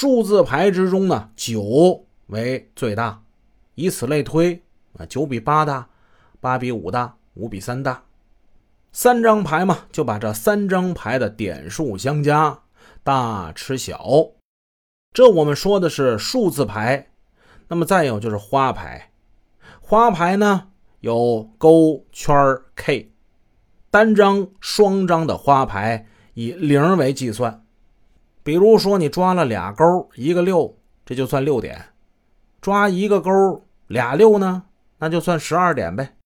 数字牌之中呢，九为最大，以此类推啊，九比八大，八比五大，五比三大。三张牌嘛，就把这三张牌的点数相加，大吃小。这我们说的是数字牌。那么再有就是花牌，花牌呢有勾、圈、K，单张、双张的花牌以零为计算。比如说你抓了俩勾，一个六，这就算六点；抓一个勾，俩六呢，那就算十二点呗。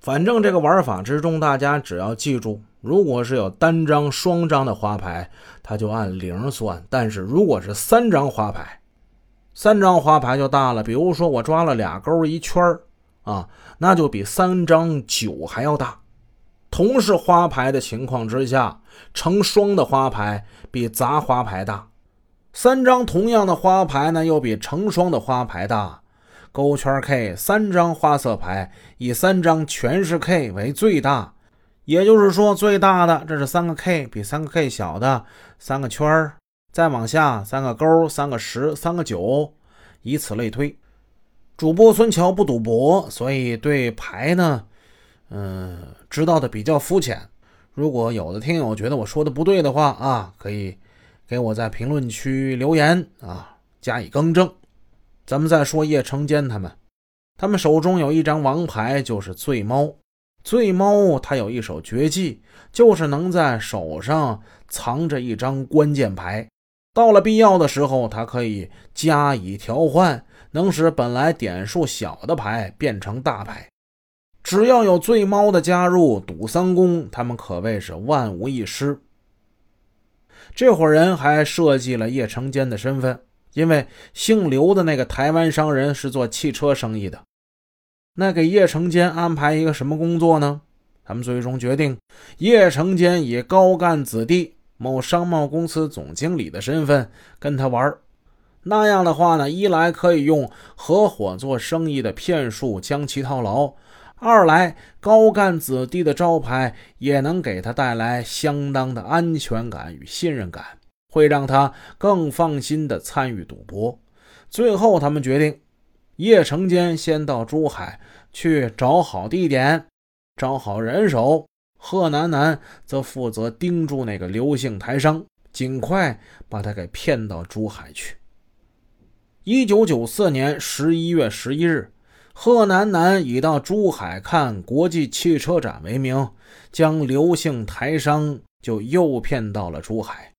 反正这个玩法之中，大家只要记住，如果是有单张、双张的花牌，它就按零算；但是如果是三张花牌，三张花牌就大了。比如说我抓了俩勾一圈啊，那就比三张九还要大。同是花牌的情况之下，成双的花牌比杂花牌大；三张同样的花牌呢，又比成双的花牌大。勾圈 K 三张花色牌，以三张全是 K 为最大，也就是说最大的这是三个 K，比三个 K 小的三个圈再往下三个勾，三个十，三个九，以此类推。主播孙桥不赌博，所以对牌呢，嗯，知道的比较肤浅。如果有的听友觉得我说的不对的话啊，可以给我在评论区留言啊，加以更正。咱们再说叶成坚他们，他们手中有一张王牌，就是醉猫。醉猫他有一手绝技，就是能在手上藏着一张关键牌，到了必要的时候，他可以加以调换，能使本来点数小的牌变成大牌。只要有醉猫的加入，赌三公他们可谓是万无一失。这伙人还设计了叶成坚的身份。因为姓刘的那个台湾商人是做汽车生意的，那给叶成坚安排一个什么工作呢？他们最终决定，叶成坚以高干子弟、某商贸公司总经理的身份跟他玩那样的话呢，一来可以用合伙做生意的骗术将其套牢，二来高干子弟的招牌也能给他带来相当的安全感与信任感。会让他更放心地参与赌博。最后，他们决定，叶成坚先到珠海去找好地点，找好人手；贺楠楠则负责盯住那个刘姓台商，尽快把他给骗到珠海去。一九九四年十一月十一日，贺楠楠以到珠海看国际汽车展为名，将刘姓台商就诱骗到了珠海。